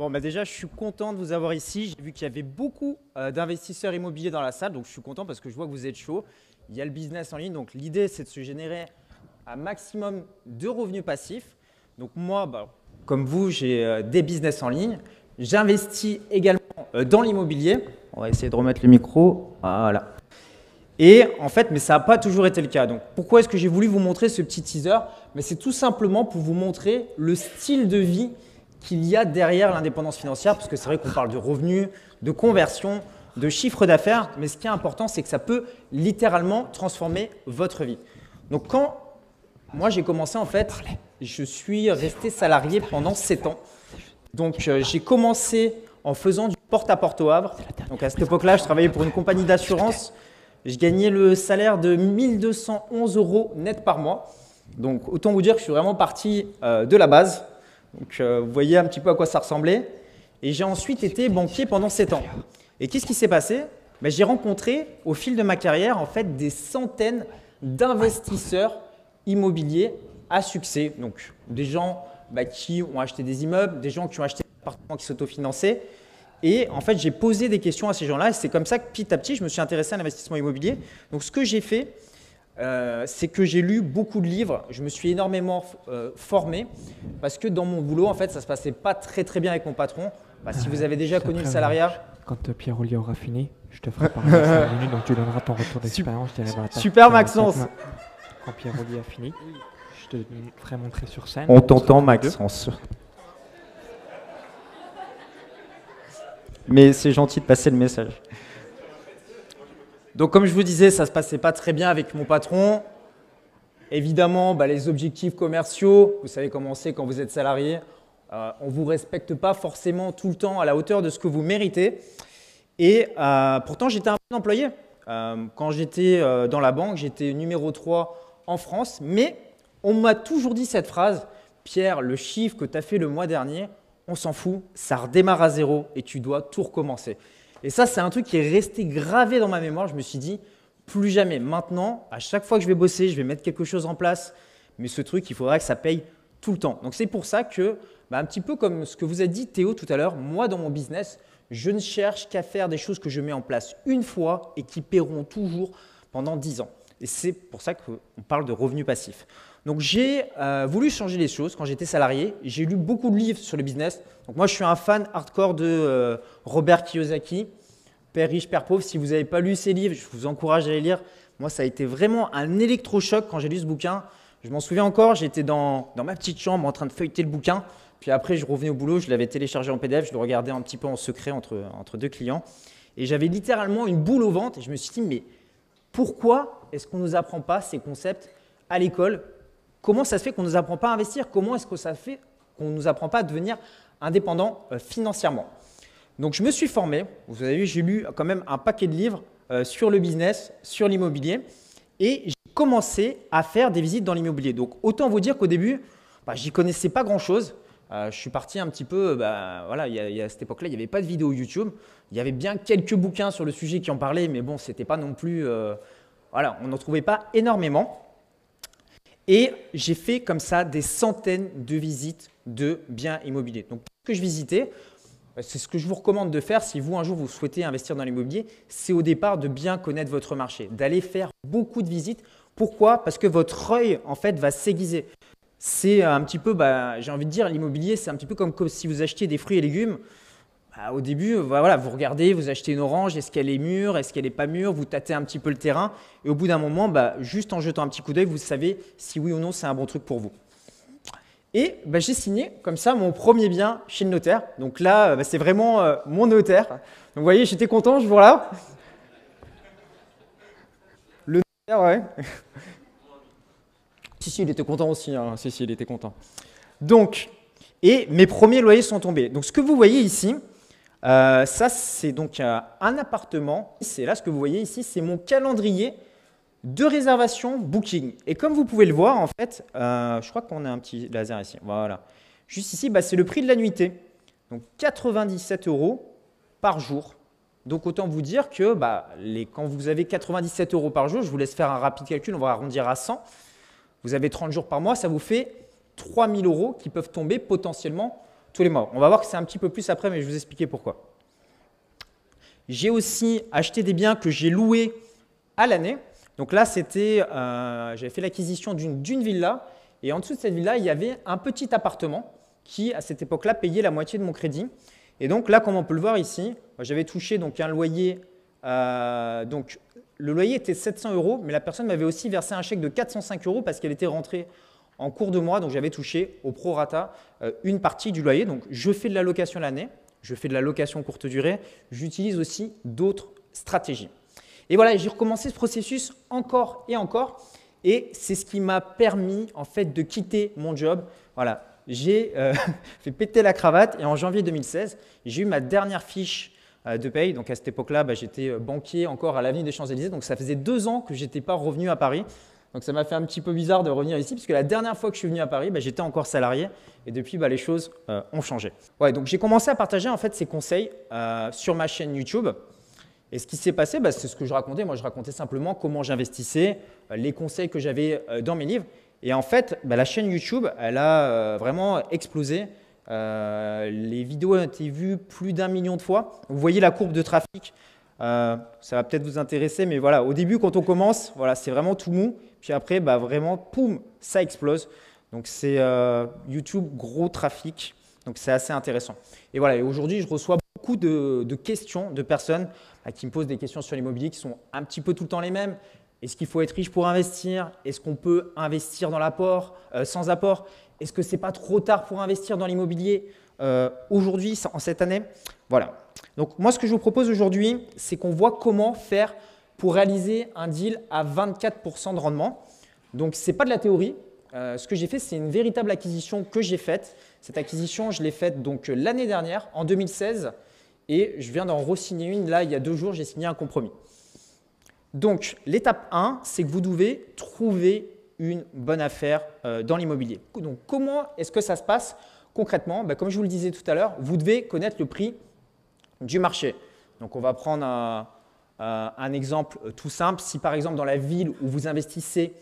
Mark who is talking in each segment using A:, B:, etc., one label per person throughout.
A: Bon, bah déjà, je suis content de vous avoir ici. J'ai vu qu'il y avait beaucoup euh, d'investisseurs immobiliers dans la salle, donc je suis content parce que je vois que vous êtes chaud. Il y a le business en ligne, donc l'idée, c'est de se générer un maximum de revenus passifs. Donc moi, bah, comme vous, j'ai euh, des business en ligne. J'investis également euh, dans l'immobilier. On va essayer de remettre le micro. Voilà. Et en fait, mais ça n'a pas toujours été le cas. Donc pourquoi est-ce que j'ai voulu vous montrer ce petit teaser? Mais c'est tout simplement pour vous montrer le style de vie qu'il y a derrière l'indépendance financière, parce que c'est vrai qu'on parle de revenus, de conversion, de chiffre d'affaires, mais ce qui est important, c'est que ça peut littéralement transformer votre vie. Donc quand moi j'ai commencé en fait, je suis resté salarié pendant 7 ans. Donc euh, j'ai commencé en faisant du porte-à-porte au Havre. Donc à cette époque-là, je travaillais pour une compagnie d'assurance. Je gagnais le salaire de 1211 euros net par mois. Donc autant vous dire que je suis vraiment parti euh, de la base. Donc euh, vous voyez un petit peu à quoi ça ressemblait. Et j'ai ensuite été banquier pendant 7 ans. Et qu'est-ce qui s'est passé? Ben, J'ai rencontré au fil de ma carrière en fait des centaines d'investisseurs immobiliers à succès. Donc des gens bah, qui ont acheté des immeubles, des gens qui ont acheté des appartements qui s'autofinançaient. Et en fait, j'ai posé des questions à ces gens-là. Et c'est comme ça que petit à petit, je me suis intéressé à l'investissement immobilier. Donc ce que j'ai fait, euh, c'est que j'ai lu beaucoup de livres. Je me suis énormément euh, formé parce que dans mon boulot, en fait, ça se passait pas très très bien avec mon patron. Bah, si vous avez déjà connu le salariat.
B: Quand euh, Pierre-Olivier aura fini, je te ferai parler minutes, donc tu donneras ton retour d'expérience.
A: Super Maxence
B: Quand Pierre-Olivier a fini, je te ferai montrer sur scène.
A: On t'entend Maxence. Mais c'est gentil de passer le message. Donc comme je vous disais, ça ne se passait pas très bien avec mon patron. Évidemment, bah, les objectifs commerciaux, vous savez comment c'est quand vous êtes salarié, euh, on ne vous respecte pas forcément tout le temps à la hauteur de ce que vous méritez. Et euh, pourtant, j'étais un bon employé. Euh, quand j'étais dans la banque, j'étais numéro 3 en France. Mais on m'a toujours dit cette phrase, Pierre, le chiffre que tu as fait le mois dernier, on s'en fout, ça redémarre à zéro et tu dois tout recommencer. Et ça, c'est un truc qui est resté gravé dans ma mémoire. Je me suis dit, plus jamais. Maintenant, à chaque fois que je vais bosser, je vais mettre quelque chose en place. Mais ce truc, il faudra que ça paye tout le temps. Donc c'est pour ça que, bah, un petit peu comme ce que vous a dit Théo tout à l'heure, moi dans mon business, je ne cherche qu'à faire des choses que je mets en place une fois et qui paieront toujours pendant 10 ans. Et c'est pour ça qu'on parle de revenus passifs. Donc j'ai euh, voulu changer les choses quand j'étais salarié. J'ai lu beaucoup de livres sur le business. Donc moi je suis un fan hardcore de euh, Robert Kiyosaki, Père riche, Père pauvre. Si vous n'avez pas lu ces livres, je vous encourage à les lire. Moi ça a été vraiment un électrochoc quand j'ai lu ce bouquin. Je m'en souviens encore, j'étais dans, ma petite chambre en train de feuilleter le bouquin. Puis après je revenais au boulot, je l'avais téléchargé en PDF, je le regardais un petit peu en secret entre, entre deux clients. Et j'avais littéralement une boule au ventre et je me suis dit mais pourquoi est-ce qu'on ne nous apprend pas ces concepts à l'école Comment ça se fait qu'on ne nous apprend pas à investir? Comment est-ce que ça fait qu'on ne nous apprend pas à devenir indépendant euh, financièrement? Donc je me suis formé, vous avez vu, j'ai lu quand même un paquet de livres euh, sur le business, sur l'immobilier, et j'ai commencé à faire des visites dans l'immobilier. Donc autant vous dire qu'au début, bah, j'y connaissais pas grand-chose. Euh, je suis parti un petit peu, bah, voilà, il y, a, à cette époque-là, il n'y avait pas de vidéo YouTube. Il y avait bien quelques bouquins sur le sujet qui en parlaient, mais bon, c'était pas non plus, voilà, on n'en trouvait pas énormément. Et j'ai fait comme ça des centaines de visites de biens immobiliers. Donc, ce que je visitais, euh, c'est ce que je vous recommande de faire si vous, un jour, vous souhaitez investir dans l'immobilier, c'est au départ de bien connaître votre marché, d'aller faire beaucoup de visites. Pourquoi? Parce que votre œil, en fait, va s'aiguiser. C'est un petit peu, bah, j'ai envie de dire, l'immobilier, c'est un petit peu comme si vous achetiez des fruits et légumes. Bah, au début, euh, voilà, vous regardez, vous achetez une orange, est-ce qu'elle est mûre, est-ce qu'elle n'est pas mûre, vous tâtez un petit peu le terrain, et au bout d'un moment, bah, juste en jetant un petit coup d'œil, vous savez si oui ou non c'est un bon truc pour vous. Et bah, j'ai signé comme ça mon premier bien chez le notaire. Donc là, c'est vraiment euh, mon notaire. Vous voyez, j'étais content, je vous là. Le notaire, ouais. si, si, il était content aussi. Hein. Si, si, il était content. Donc, et mes premiers loyers sont tombés. Donc ce que vous voyez ici, euh, ça, c'est donc euh, un appartement. C'est là ce que vous voyez ici, c'est mon calendrier de réservation Booking. Et comme vous pouvez le voir, en fait, euh, je crois qu'on a un petit laser ici. Voilà. Juste ici, bah, c'est le prix de la nuitée. Donc 97 euros par jour. Donc autant vous dire que bah, quand vous avez 97 euros par jour, je vous laisse faire un rapide calcul, on va arrondir à 100. Vous avez 30 jours par mois, ça vous fait 3000 euros qui peuvent tomber potentiellement tous les mois. On va voir que c'est un petit peu plus après, mais je vais vous expliquer pourquoi. J'ai aussi acheté des biens que j'ai loués à l'année. Donc là, c'était, euh, j'avais fait l'acquisition d'une villa, et en dessous de cette villa, il y avait un petit appartement qui, à cette époque-là, payait la moitié de mon crédit. Et donc là, comme on peut le voir ici, j'avais touché donc un loyer. Euh, donc le loyer était 700 euros, mais la personne m'avait aussi versé un chèque de 405 euros parce qu'elle était rentrée en cours de mois, donc j'avais touché au prorata euh, une partie du loyer. Donc je fais de la location l'année, je fais de la location courte durée, j'utilise aussi d'autres stratégies. Et voilà, j'ai recommencé ce processus encore et encore, et c'est ce qui m'a permis en fait de quitter mon job. Voilà, j'ai euh, fait péter la cravate et en janvier 2016, j'ai eu ma dernière fiche euh, de paye. Donc à cette époque-là, bah, j'étais banquier encore à l'avenue des Champs-Élysées, donc ça faisait deux ans que je n'étais pas revenu à Paris. Donc ça m'a fait un petit peu bizarre de revenir ici, puisque la dernière fois que je suis venu à Paris, bah, j'étais encore salarié, et depuis, bah, les choses euh, ont changé. Donc j'ai commencé à partager en fait ces conseils euh, sur ma chaîne YouTube. Et ce qui s'est passé, bah, c'est ce que je racontais. Moi, je racontais simplement comment j'investissais, euh, les conseils que j'avais dans mes livres. Et en fait, la chaîne YouTube, elle a vraiment explosé. les vidéos ont été vues plus d'un million de fois. Vous voyez la courbe de trafic. ça va peut-être vous intéresser, mais voilà, au début, quand on commence, voilà, c'est vraiment tout mou. Puis après, bah, vraiment, poum, ça explose. Donc c'est euh, YouTube, gros trafic. Donc c'est assez intéressant. Et voilà, aujourd'hui, je reçois beaucoup de, questions de personnes bah, qui me posent des questions sur l'immobilier qui sont un petit peu tout le temps les mêmes. Est-ce qu'il faut être riche pour investir? Est-ce qu'on peut investir dans l'apport, euh, sans apport? Est-ce que c'est pas trop tard pour investir dans l'immobilier? Euh, aujourd'hui, en cette année Voilà. Donc moi, ce que je vous propose aujourd'hui, c'est qu'on voit comment faire pour réaliser un deal à 24% de rendement. Donc, ce n'est pas de la théorie. Euh, ce que j'ai fait, c'est une véritable acquisition que j'ai faite. Cette acquisition, je l'ai faite donc l'année dernière, en 2016, et je viens d'en re-signer une. Là, il y a deux jours, j'ai signé un compromis. Donc, l'étape 1, c'est que vous devez trouver une bonne affaire euh, dans l'immobilier. Donc, comment est-ce que ça se passe concrètement? Ben, Comme je vous le disais tout à l'heure, vous devez connaître le prix du marché. Donc, on va prendre un, euh, un exemple euh, tout simple, si par exemple dans la ville où vous investissez,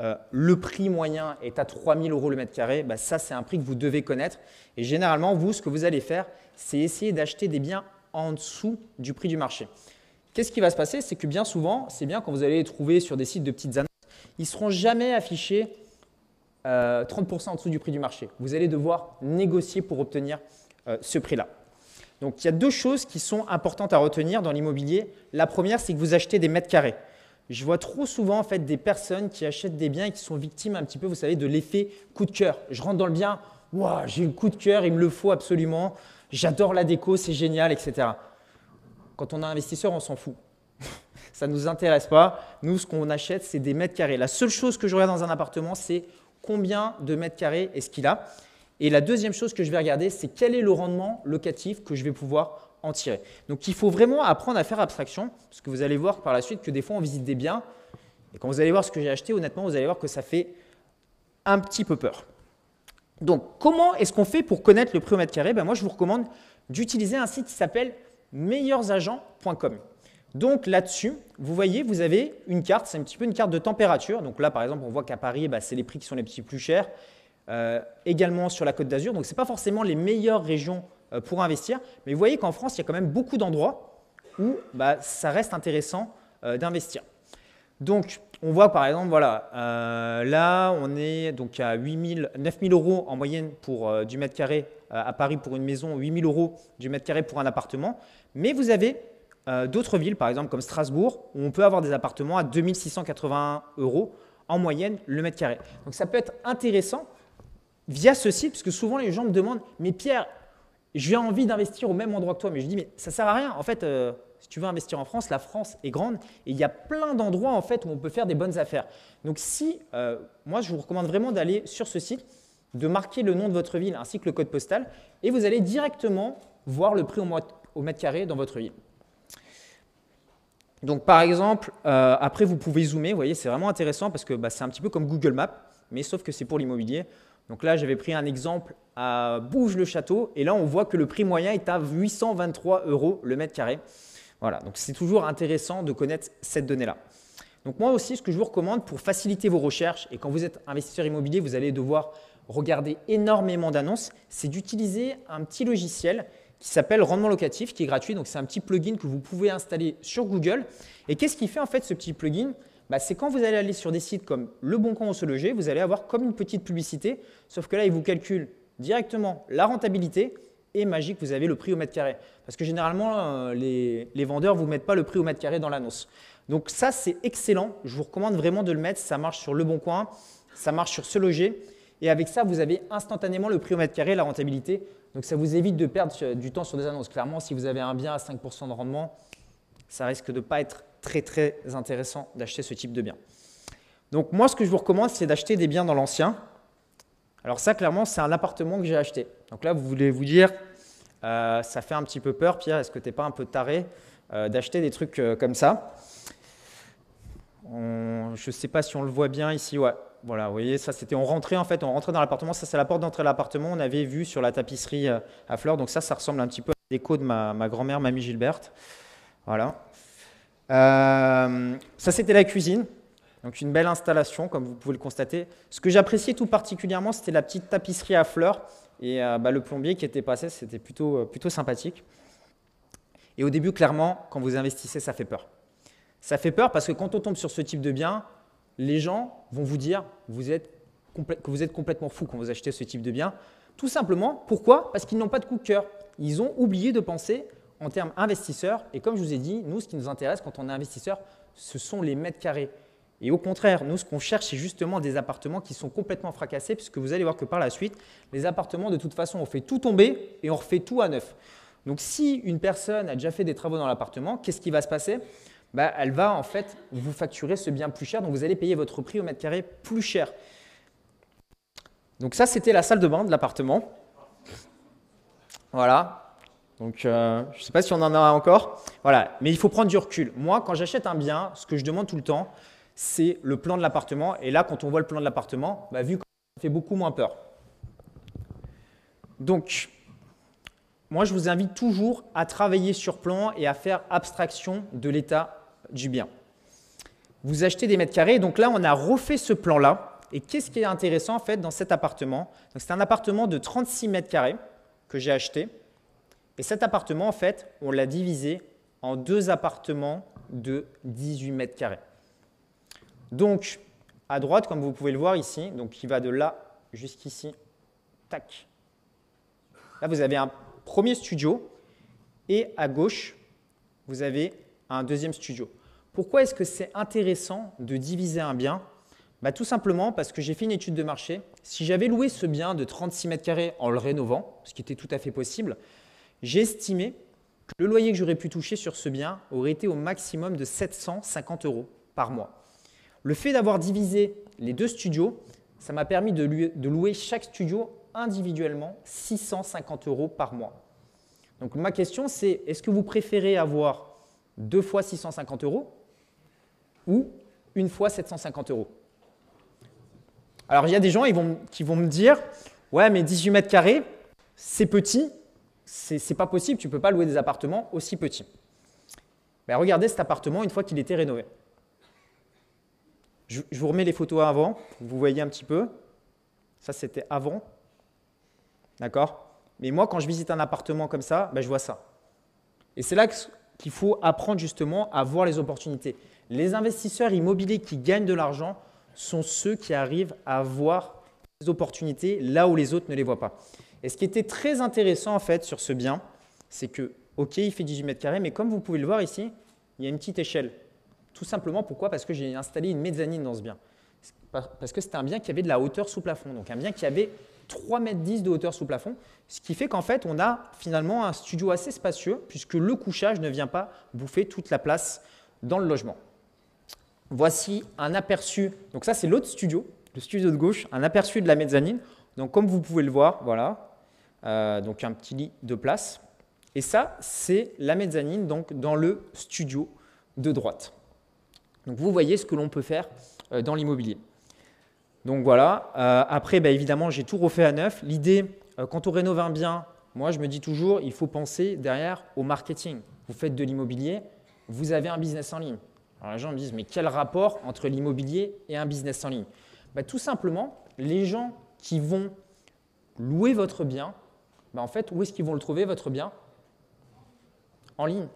A: euh, le prix moyen est à 3000 euros le mètre carré, bah, ça c'est un prix que vous devez connaître. Et généralement, vous, ce que vous allez faire, c'est essayer d'acheter des biens en dessous du prix du marché. Qu'est-ce qui va se passer? C'est que bien souvent, c'est bien quand vous allez les trouver sur des sites de petites annonces, ils ne seront jamais affichés 30% en dessous du prix du marché. Vous allez devoir négocier pour obtenir ce prix-là. Donc il y a deux choses qui sont importantes à retenir dans l'immobilier. La première, c'est que vous achetez des mètres carrés. Je vois trop souvent des personnes qui achètent des biens et qui sont victimes un petit peu, vous savez, de l'effet coup de cœur. Je rentre dans le bien, j'ai le coup de cœur, il me le faut absolument. J'adore la déco, c'est génial, etc. Quand on est investisseur, on s'en fout. Ça ne nous intéresse pas. Nous, ce qu'on achète, c'est des mètres carrés. La seule chose que je regarde dans un appartement, c'est combien de mètres carrés est-ce qu'il a. Et la deuxième chose que je vais regarder, c'est quel est le rendement locatif que je vais pouvoir en tirer. Donc il faut vraiment apprendre à faire abstraction, parce que vous allez voir par la suite que des fois on visite des biens, et quand vous allez voir ce que j'ai acheté, honnêtement, vous allez voir que ça fait un petit peu peur. Donc comment est-ce qu'on fait pour connaître le prix au mètre carré? Ben, Moi je vous recommande d'utiliser un site qui s'appelle meilleursagents.com. Donc là-dessus, vous voyez, vous avez une carte, c'est un petit peu une carte de température. Donc là, par exemple, on voit qu'à Paris, ben, c'est les prix qui sont les plus chers. Euh, également sur la côte d'Azur. Donc, ce n'est pas forcément les meilleures régions euh, pour investir, mais vous voyez qu'en France, il y a quand même beaucoup d'endroits où bah, ça reste intéressant euh, d'investir. Donc, on voit par exemple, voilà, là, on est donc à 8 9 000 euros en moyenne pour du mètre carré à Paris pour une maison, 8 000 euros du mètre carré pour un appartement. Mais vous avez d'autres villes, par exemple comme Strasbourg, où on peut avoir des appartements à 2681 euros en moyenne le mètre carré. Donc, ça peut être intéressant via ce site, parce que souvent les gens me demandent, mais Pierre, j'ai envie d'investir au même endroit que toi, mais je dis, mais ça ne sert à rien. En fait, euh, si tu veux investir en France, la France est grande et il y a plein d'endroits en fait où on peut faire des bonnes affaires. Donc si, euh, moi je vous recommande vraiment d'aller sur ce site, de marquer le nom de votre ville ainsi que le code postal et vous allez directement voir le prix au, mètre carré dans votre ville. Donc par exemple, euh, après vous pouvez zoomer, vous voyez c'est vraiment intéressant parce que bah, c'est un petit peu comme Google Maps, mais sauf que c'est pour l'immobilier. Donc là, j'avais pris un exemple à Bouge-le-Château, et là, on voit que le prix moyen est à 823 euros le mètre carré. Voilà, donc c'est toujours intéressant de connaître cette donnée-là. Donc moi aussi, ce que je vous recommande pour faciliter vos recherches, et quand vous êtes investisseur immobilier, vous allez devoir regarder énormément d'annonces, c'est d'utiliser un petit logiciel qui s'appelle Rendement Locatif, qui est gratuit. Donc, c'est un petit plugin que vous pouvez installer sur Google. Et qu'est-ce qui fait en fait ce petit plugin? Bah, C'est quand vous allez aller sur des sites comme Le Bon Coin ou Se Loger, vous allez avoir comme une petite publicité, sauf que là, il vous calcule directement la rentabilité et magique, vous avez le prix au mètre carré. Parce que généralement, euh, les, les vendeurs ne vous mettent pas le prix au mètre carré dans l'annonce. Donc ça, c'est excellent. Je vous recommande vraiment de le mettre. Ça marche sur Le Bon Coin, ça marche sur Se Loger. Et avec ça, vous avez instantanément le prix au mètre carré, la rentabilité. Donc ça vous évite de perdre du temps sur des annonces. Clairement, si vous avez un bien à 5% de rendement, ça risque de ne pas être très très intéressant d'acheter ce type de bien. Donc moi, ce que je vous recommande, c'est d'acheter des biens dans l'ancien. Alors ça, clairement, c'est un appartement que j'ai acheté. Donc là, vous voulez vous dire, euh, ça fait un petit peu peur, Pierre, est-ce que tu n'es pas un peu taré euh, d'acheter des trucs euh, comme ça? Je ne sais pas si on le voit bien ici. Ouais. Voilà, vous voyez, ça c'était, on rentrait en fait, on rentrait dans l'appartement. Ça c'est la porte d'entrée de l'appartement. On avait vu sur la tapisserie à fleurs. Donc ça, ça ressemble un petit peu à l'écho de ma, ma grand-mère, mamie Gilberte. Voilà. Euh, ça c'était la cuisine. Donc une belle installation, comme vous pouvez le constater. Ce que j'appréciais tout particulièrement, c'était la petite tapisserie à fleurs et euh, bah, le plombier qui était passé. C'était plutôt, plutôt sympathique. Et au début, clairement, quand vous investissez, ça fait peur. Ça fait peur parce que quand on tombe sur ce type de bien, les gens vont vous dire que vous êtes complètement fou quand vous achetez ce type de bien. Tout simplement, pourquoi? Parce qu'ils n'ont pas de coup de cœur. Ils ont oublié de penser en termes investisseurs. Et comme je vous ai dit, nous, ce qui nous intéresse quand on est investisseur, ce sont les mètres carrés. Et au contraire, nous, ce qu'on cherche, c'est justement des appartements qui sont complètement fracassés, puisque vous allez voir que par la suite, les appartements, de toute façon, on fait tout tomber et on refait tout à neuf. Donc, si une personne a déjà fait des travaux dans l'appartement, qu'est-ce qui va se passer? Bah, elle va en fait vous facturer ce bien plus cher, donc vous allez payer votre prix au mètre carré plus cher. Donc ça, c'était la salle de bain de l'appartement. Voilà. Donc euh, je ne sais pas si on en a encore. Voilà. Mais il faut prendre du recul. Moi, quand j'achète un bien, ce que je demande tout le temps, c'est le plan de l'appartement. Et là, quand on voit le plan de l'appartement, bah, vu ça fait beaucoup moins peur. Donc, moi, je vous invite toujours à travailler sur plan et à faire abstraction de l'état du bien. Vous achetez des mètres carrés, donc là on a refait ce plan-là. Et qu'est-ce qui est intéressant en fait dans cet appartement? C'est un appartement de 36 mètres carrés que j'ai acheté. Et cet appartement en fait, on l'a divisé en deux appartements de 18 mètres carrés. Donc à droite, comme vous pouvez le voir ici, donc qui va de là jusqu'ici, tac. Là vous avez un premier studio et à gauche, vous avez un deuxième studio. Pourquoi est-ce que c'est intéressant de diviser un bien? Bah, Tout simplement parce que j'ai fait une étude de marché. Si j'avais loué ce bien de 36 mètres carrés en le rénovant, ce qui était tout à fait possible, j'ai estimé que le loyer que j'aurais pu toucher sur ce bien aurait été au maximum de 750 euros par mois. Le fait d'avoir divisé les deux studios, ça m'a permis de louer chaque studio individuellement 650 euros par mois. Donc ma question c'est, est-ce que vous préférez avoir deux fois 650 euros ou une fois 750 euros? Alors il y a des gens qui vont me dire, ouais mais 18 mètres carrés, c'est petit, c'est pas possible, tu ne peux pas louer des appartements aussi petits. Ben, regardez cet appartement une fois qu'il était rénové. Je, vous remets les photos avant, vous voyez un petit peu. Ça c'était avant. D'accord? Mais moi quand je visite un appartement comme ça, ben, je vois ça. Et c'est là qu'il faut apprendre justement à voir les opportunités. Les investisseurs immobiliers qui gagnent de l'argent sont ceux qui arrivent à voir les opportunités là où les autres ne les voient pas. Et ce qui était très intéressant en fait sur ce bien, c'est que, ok, il fait 18 mètres carrés, mais comme vous pouvez le voir ici, il y a une petite échelle. Tout simplement pourquoi? Parce que j'ai installé une mezzanine dans ce bien. Parce que c'était un bien qui avait de la hauteur sous plafond, donc un bien qui avait 3 mètres 10 de hauteur sous plafond, ce qui fait qu'en fait on a finalement un studio assez spacieux puisque le couchage ne vient pas bouffer toute la place dans le logement. Voici un aperçu. Donc ça, c'est l'autre studio, le studio de gauche, un aperçu de la mezzanine. Donc comme vous pouvez le voir, voilà, euh, donc un petit lit de place. Et ça, c'est la mezzanine donc dans le studio de droite. Donc vous voyez ce que l'on peut faire euh, dans l'immobilier. Donc voilà. Euh, après, bah, évidemment, j'ai tout refait à neuf. L'idée, quand on rénove un bien, moi, je me dis toujours, il faut penser derrière au marketing. Vous faites de l'immobilier, vous avez un business en ligne. Alors les gens me disent, mais quel rapport entre l'immobilier et un business en ligne? Bah, Tout simplement, les gens qui vont louer votre bien, bah, en fait, où est-ce qu'ils vont le trouver, votre bien? En ligne,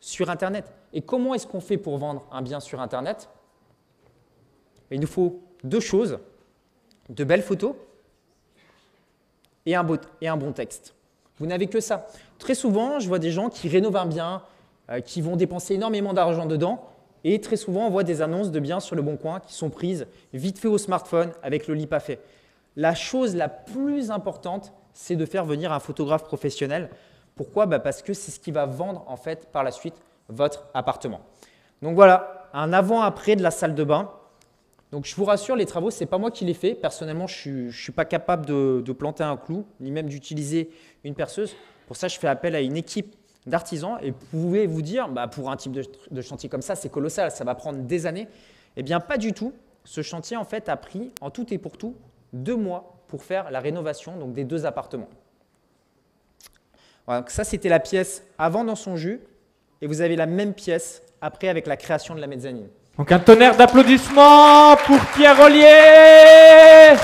A: sur Internet. Et comment est-ce qu'on fait pour vendre un bien sur Internet? Il nous faut deux choses, de belles photos et un, bon texte. Vous n'avez que ça. Très souvent, je vois des gens qui rénovent un bien, euh, qui vont dépenser énormément d'argent dedans, et très souvent, on voit des annonces de biens sur le Bon Coin qui sont prises vite fait au smartphone avec le lit pas fait. La chose la plus importante, c'est de faire venir un photographe professionnel. Pourquoi? Bah, Parce que c'est ce qui va vendre en fait par la suite votre appartement. Donc voilà, un avant-après de la salle de bain. Donc je vous rassure, les travaux, ce n'est pas moi qui les fais. Personnellement, je ne suis, pas capable de, planter un clou, ni même d'utiliser une perceuse. Pour ça, je fais appel à une équipe d'artisans. Et vous pouvez vous dire, bah, pour un type de, chantier comme ça, c'est colossal, ça va prendre des années. Eh bien, pas du tout. Ce chantier, en fait, a pris, en tout et pour tout, deux mois pour faire la rénovation donc des deux appartements. Voilà, ça, c'était la pièce avant dans son jus, et vous avez la même pièce après avec la création de la mezzanine.
B: Donc un tonnerre d'applaudissements pour Pierre Ollier